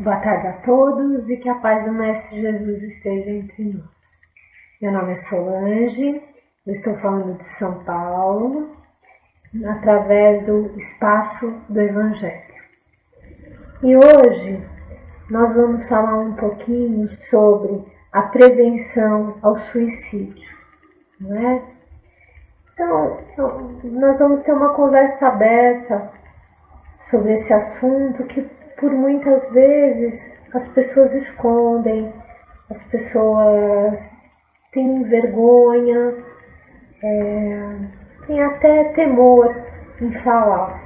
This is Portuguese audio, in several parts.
Boa tarde a todos e que a paz do Mestre Jesus esteja entre nós. Meu nome é Solange, eu estou falando de São Paulo, através do espaço do Evangelho. E hoje nós vamos falar um pouquinho sobre a prevenção ao suicídio, não é? Então, nós vamos ter uma conversa aberta sobre esse assunto que por muitas vezes as pessoas escondem, as pessoas têm vergonha, é, têm até temor em falar.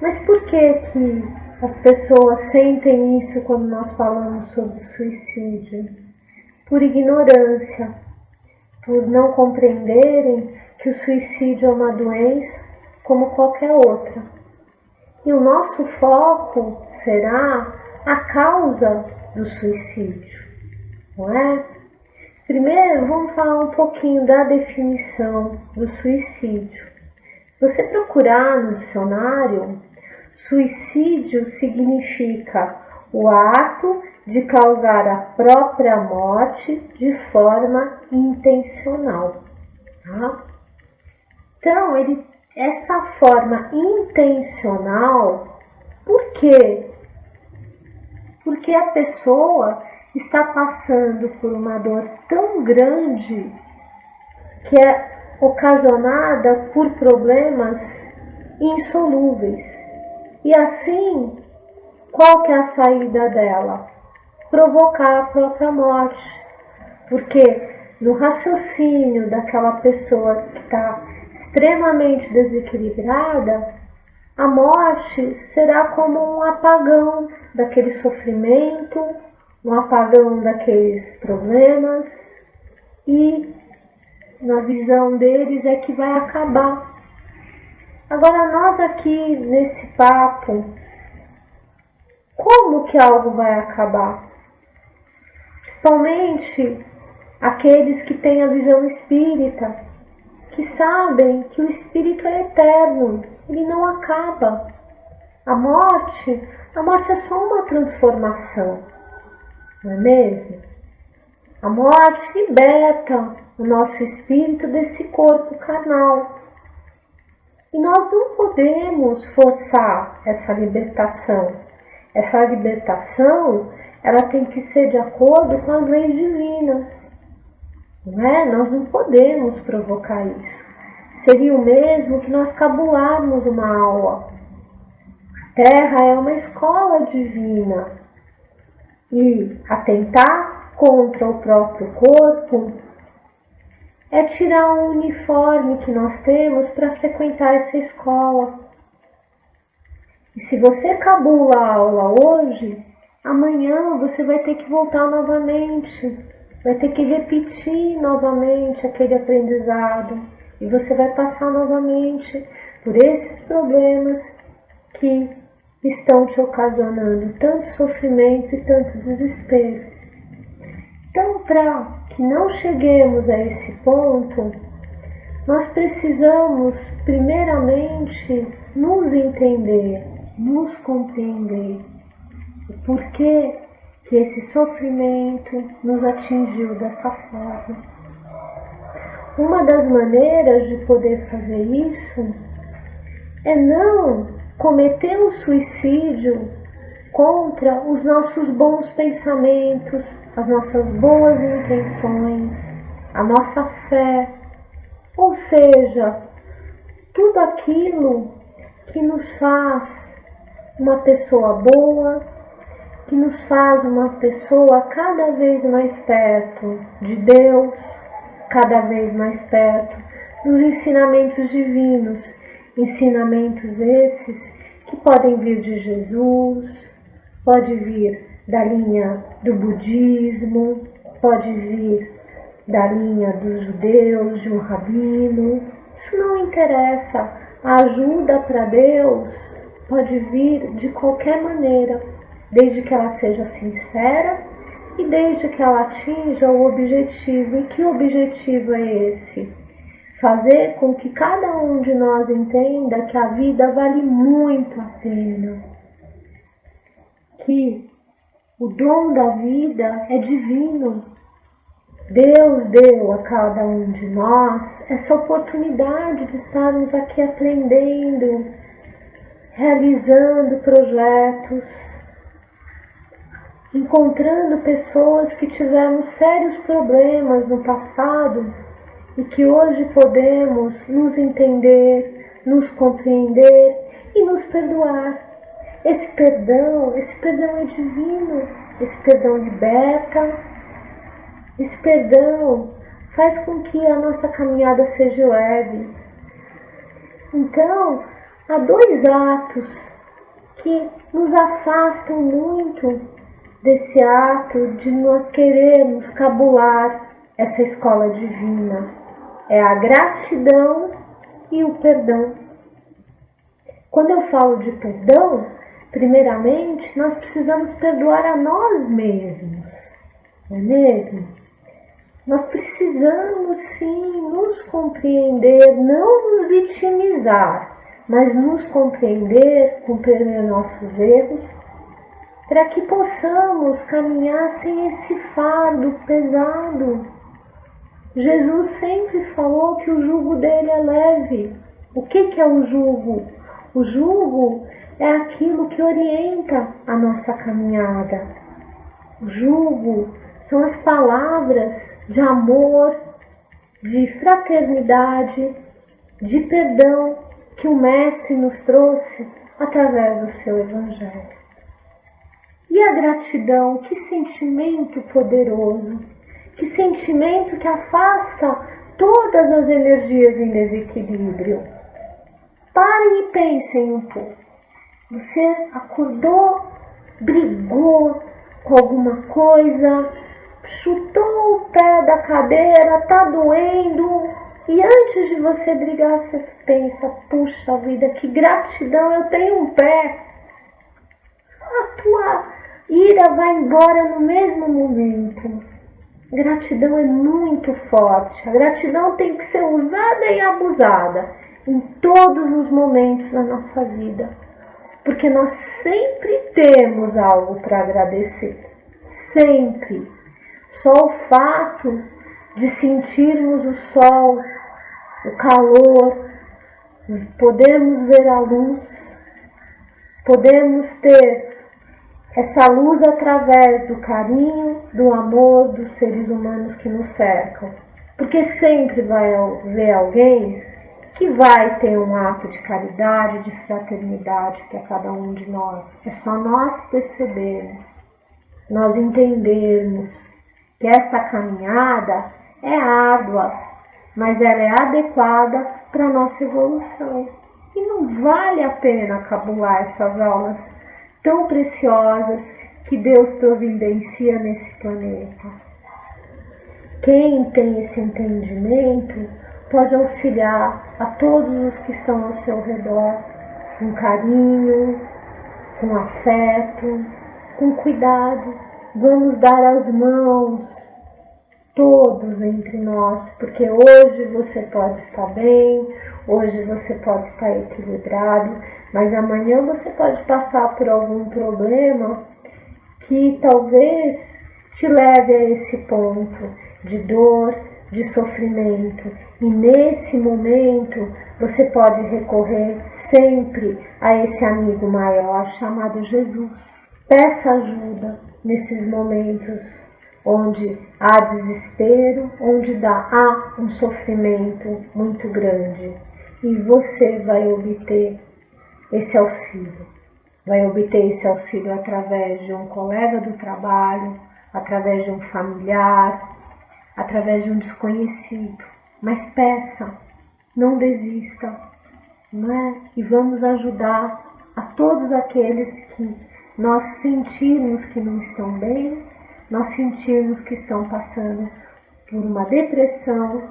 Mas por que que as pessoas sentem isso quando nós falamos sobre suicídio? Por ignorância, por não compreenderem que o suicídio é uma doença como qualquer outra e o nosso foco será a causa do suicídio, não é? Primeiro, vamos falar um pouquinho da definição do suicídio. Você procurar no dicionário, suicídio significa o ato de causar a própria morte de forma intencional. Tá? Então, ele essa forma intencional, por quê? Porque a pessoa está passando por uma dor tão grande que é ocasionada por problemas insolúveis. E assim, qual que é a saída dela? Provocar a própria morte. Porque no raciocínio daquela pessoa que está extremamente desequilibrada, a morte será como um apagão daquele sofrimento, um apagão daqueles problemas e na visão deles é que vai acabar. Agora nós aqui nesse papo, como que algo vai acabar? Principalmente aqueles que têm a visão espírita, que sabem que o espírito é eterno, ele não acaba. A morte, a morte é só uma transformação, não é mesmo? A morte liberta o nosso espírito desse corpo carnal. E nós não podemos forçar essa libertação. Essa libertação, ela tem que ser de acordo com as leis divinas. Não é? Nós não podemos provocar isso. Seria o mesmo que nós cabularmos uma aula. A Terra é uma escola divina e atentar contra o próprio corpo é tirar o uniforme que nós temos para frequentar essa escola. E se você cabula a aula hoje, amanhã você vai ter que voltar novamente vai ter que repetir novamente aquele aprendizado e você vai passar novamente por esses problemas que estão te ocasionando tanto sofrimento e tanto desespero. Então, para que não cheguemos a esse ponto, nós precisamos, primeiramente, nos entender, nos compreender o porquê que esse sofrimento nos atingiu dessa forma. Uma das maneiras de poder fazer isso é não cometer um suicídio contra os nossos bons pensamentos, as nossas boas intenções, a nossa fé, ou seja, tudo aquilo que nos faz uma pessoa boa, que nos faz uma pessoa cada vez mais perto de Deus, cada vez mais perto dos ensinamentos divinos, ensinamentos esses que podem vir de Jesus, pode vir da linha do budismo, pode vir da linha dos judeus, de um rabino, isso não interessa. A ajuda para Deus pode vir de qualquer maneira desde que ela seja sincera e desde que ela atinja o objetivo. E que objetivo é esse? Fazer com que cada um de nós entenda que a vida vale muito a pena. Que O dom da vida é divino. Deus deu a cada um de nós essa oportunidade de estarmos aqui aprendendo, realizando projetos, encontrando pessoas que tiveram sérios problemas no passado e que hoje podemos nos entender, nos compreender e nos perdoar. Esse perdão, esse perdão é divino, esse perdão liberta, esse perdão faz com que a nossa caminhada seja leve. Então, há dois atos que nos afastam muito desse ato de nós querermos cabular essa escola divina. É a gratidão e o perdão. Quando eu falo de perdão, primeiramente nós precisamos perdoar a nós mesmos, não é mesmo? Nós precisamos sim nos compreender, não nos vitimizar, mas nos compreender, compreender nossos erros, para que possamos caminhar sem esse fardo pesado. Jesus sempre falou que o jugo dele é leve. O que, que é o jugo? O jugo é aquilo que orienta a nossa caminhada. O jugo são as palavras de amor, de fraternidade, de perdão que o Mestre nos trouxe através do seu Evangelho. E a gratidão, que sentimento poderoso, que sentimento que afasta todas as energias em desequilíbrio. Parem e pensem um pouco. Você acordou, brigou com alguma coisa, chutou o pé da cadeira, tá doendo. E antes de você brigar, você pensa: puxa vida, que gratidão, eu tenho um pé. A tua ira vai embora no mesmo momento. Gratidão é muito forte. A gratidão tem que ser usada e abusada em todos os momentos da nossa vida, porque nós sempre temos algo para agradecer. Sempre. Só o fato de sentirmos o sol, o calor, podemos ver a luz, podemos ter essa luz através do carinho, do amor dos seres humanos que nos cercam. Porque sempre vai ver alguém que vai ter um ato de caridade, de fraternidade para cada um de nós. É só nós percebermos, nós entendermos que essa caminhada é árdua, mas ela é adequada para a nossa evolução. E não vale a pena cabular essas aulas tão preciosas que Deus providencia nesse planeta. Quem tem esse entendimento pode auxiliar a todos os que estão ao seu redor com carinho, com afeto, com cuidado Vamos dar as mãos, todos entre nós, porque hoje você pode estar bem, hoje você pode estar equilibrado, mas amanhã você pode passar por algum problema que talvez te leve a esse ponto de dor, de sofrimento. E nesse momento você pode recorrer sempre a esse amigo maior chamado Jesus. Peça ajuda, nesses momentos onde há desespero, onde dá, há um sofrimento muito grande. E você vai obter esse auxílio. Vai obter esse auxílio através de um colega do trabalho, através de um familiar, através de um desconhecido. Mas peça, não desista, não é? E vamos ajudar a todos aqueles que nós sentirmos que não estão bem, nós sentirmos que estão passando por uma depressão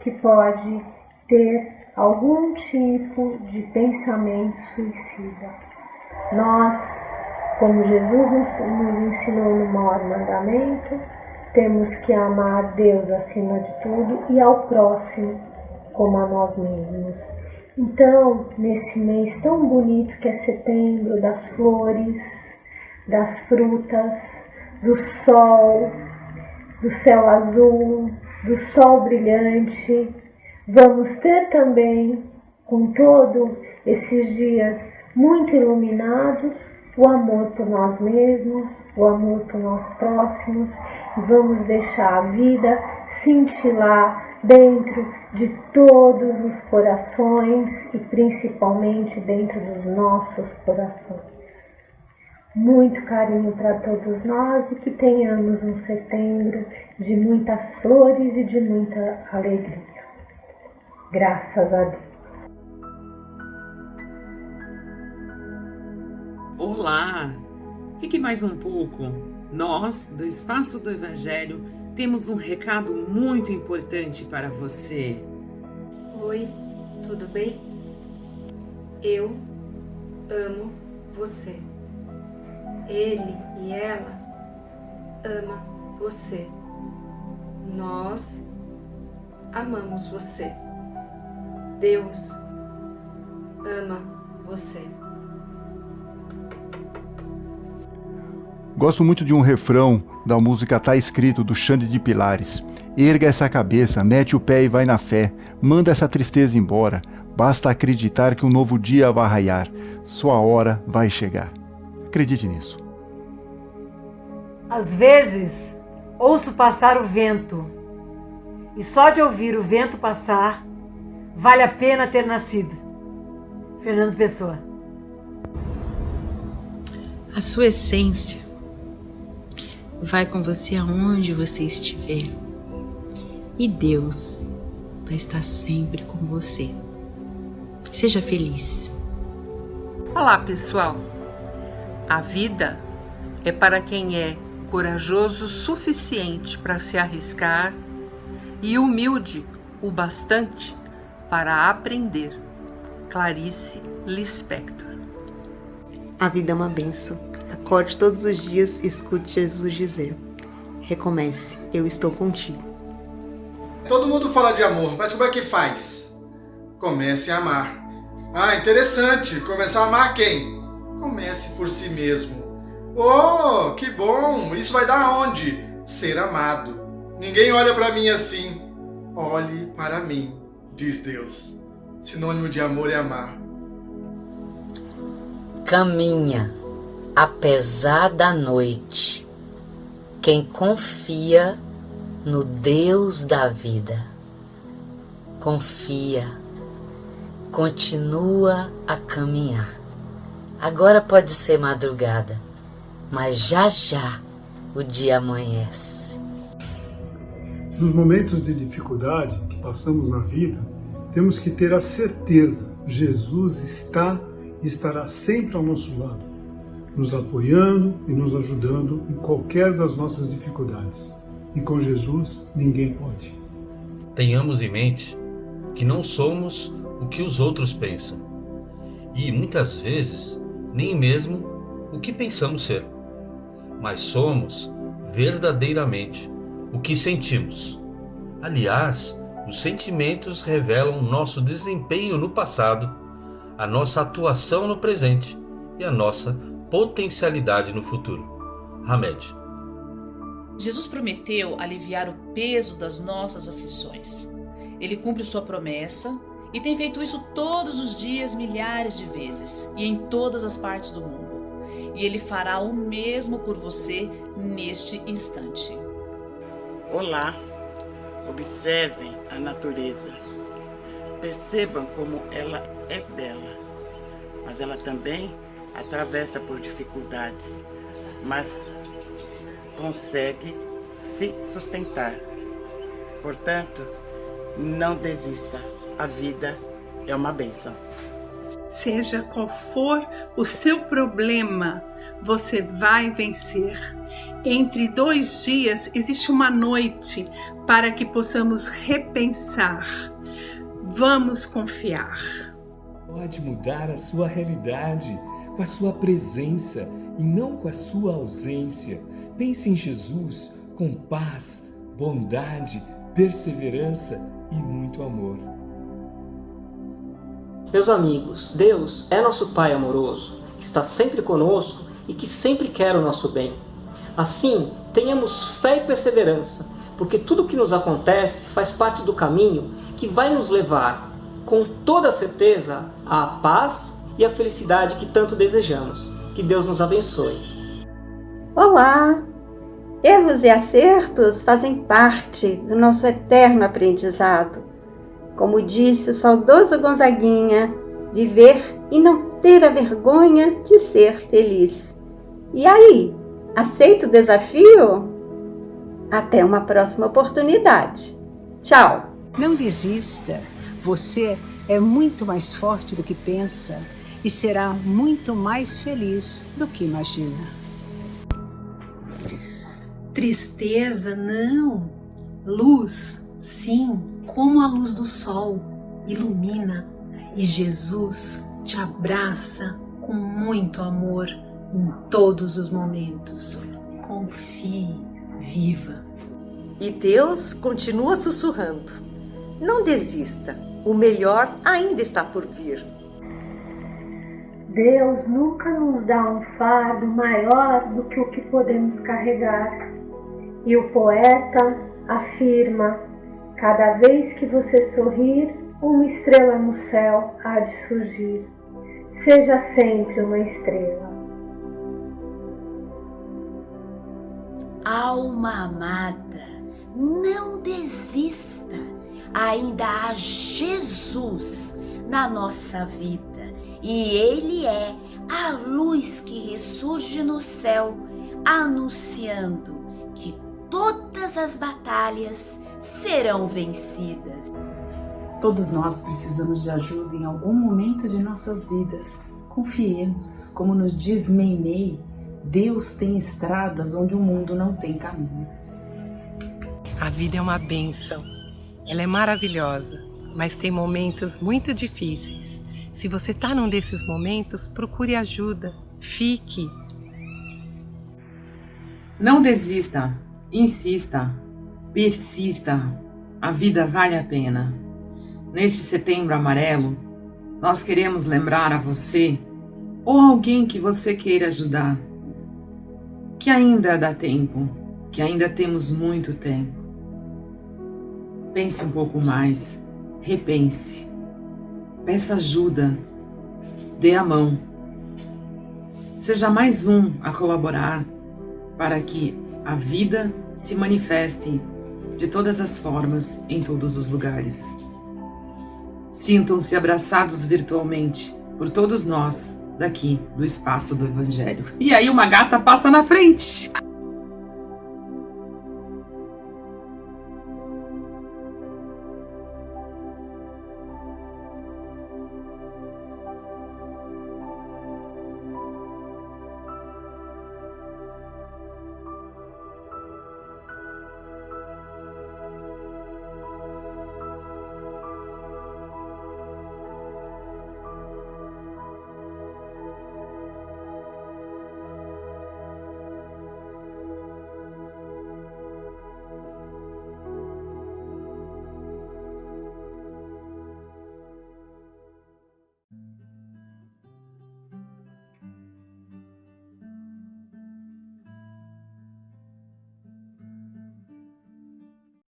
que pode ter algum tipo de pensamento suicida. Nós, como Jesus nos, ensinou no maior mandamento, temos que amar Deus acima de tudo e ao próximo como a nós mesmos. Então, nesse mês tão bonito que é setembro das flores, das frutas, do sol, do céu azul, do sol brilhante. Vamos ter também, com todo esses dias muito iluminados, o amor por nós mesmos, o amor por nós próximos, vamos deixar a vida cintilar dentro de todos os corações e principalmente dentro dos nossos corações. Muito carinho para todos nós e que tenhamos um setembro de muitas flores e de muita alegria. Graças a Deus. Olá! Fique mais um pouco. Nós, do Espaço do Evangelho, temos um recado muito importante para você. Oi, tudo bem? Eu amo você. Ele e ela ama você. Nós amamos você. Deus ama você. Gosto muito de um refrão da música Tá Escrito do Xande de Pilares. Erga essa cabeça, mete o pé e vai na fé. Manda essa tristeza embora. Basta acreditar que um novo dia vai raiar. Sua hora vai chegar. Acredite nisso. Às vezes, ouço passar o vento. E só de ouvir o vento passar, vale a pena ter nascido. Fernando Pessoa. A sua essência vai com você aonde você estiver. E Deus vai estar sempre com você. Seja feliz. Olá, pessoal. A vida é para quem é corajoso o suficiente para se arriscar e humilde o bastante para aprender. Clarice Lispector. A vida é uma benção Acorde todos os dias e escute Jesus dizer: Recomece, eu estou contigo. Todo mundo fala de amor, mas como é que faz? Comece a amar. Ah, interessante. Começar a amar quem? Comece por si mesmo. Oh, que bom! Isso vai dar aonde? Ser amado. Ninguém olha para mim assim. Olhe para mim, diz Deus. Sinônimo de amor é amar. Caminha apesar da noite, quem confia no Deus da vida. Confia, continua a caminhar. Agora pode ser madrugada, mas já já o dia amanhece. Nos momentos de dificuldade que passamos na vida, temos que ter a certeza: Jesus está e estará sempre ao nosso lado nos apoiando e nos ajudando em qualquer das nossas dificuldades. E com Jesus, ninguém pode. Tenhamos em mente que não somos o que os outros pensam e muitas vezes nem mesmo o que pensamos ser, mas somos verdadeiramente o que sentimos. Aliás, os sentimentos revelam nosso desempenho no passado, a nossa atuação no presente e a nossa potencialidade no futuro. Hamed. Jesus prometeu aliviar o peso das nossas aflições. Ele cumpre sua promessa e tem feito isso todos os dias, milhares de vezes e em todas as partes do mundo. E ele fará o mesmo por você neste instante. Olá, observem a natureza. Percebam como ela é bela, mas ela também atravessa por dificuldades, mas consegue se sustentar. Portanto, não desista. A vida é uma benção. Seja qual for o seu problema, você vai vencer. Entre dois dias existe uma noite para que possamos repensar. Vamos confiar. Pode mudar a sua realidade com a sua presença e não com a sua ausência. Pense em Jesus com paz, bondade, perseverança e muito amor. Meus amigos, Deus é nosso Pai amoroso, que está sempre conosco e que sempre quer o nosso bem. Assim, tenhamos fé e perseverança, porque tudo o que nos acontece faz parte do caminho que vai nos levar, com toda certeza, à paz e à felicidade que tanto desejamos. Que Deus nos abençoe. Olá! Erros e acertos fazem parte do nosso eterno aprendizado. Como disse o saudoso Gonzaguinha, viver e não ter a vergonha de ser feliz. E aí, aceita o desafio? Até uma próxima oportunidade. Tchau! Não desista. Você é muito mais forte do que pensa e será muito mais feliz do que imagina. Tristeza, não. Luz, sim, como a luz do sol, ilumina e Jesus te abraça com muito amor em todos os momentos. Confie, viva. E Deus continua sussurrando: Não desista, o melhor ainda está por vir. Deus nunca nos dá um fardo maior do que o que podemos carregar. E o poeta afirma: cada vez que você sorrir, uma estrela no céu há de surgir. Seja sempre uma estrela. Alma amada, não desista. Ainda há Jesus na nossa vida e Ele é a luz que ressurge no céu, anunciando que todas as batalhas serão vencidas. Todos nós precisamos de ajuda em algum momento de nossas vidas. Confiemos, como nos diz Meimei, Deus tem estradas onde o mundo não tem caminhos. A vida é uma benção. Ela é maravilhosa, mas tem momentos muito difíceis. Se você está num desses momentos, procure ajuda. Fique. Não desista, insista, persista. A vida vale a pena. Neste setembro amarelo, nós queremos lembrar a você ou alguém que você queira ajudar que ainda dá tempo, que ainda temos muito tempo. Pense um pouco mais, repense, peça ajuda, dê a mão. Seja mais um a colaborar para que a vida se manifeste de todas as formas em todos os lugares. Sintam-se abraçados virtualmente por todos nós daqui do espaço do Evangelho. E aí uma gata passa na frente.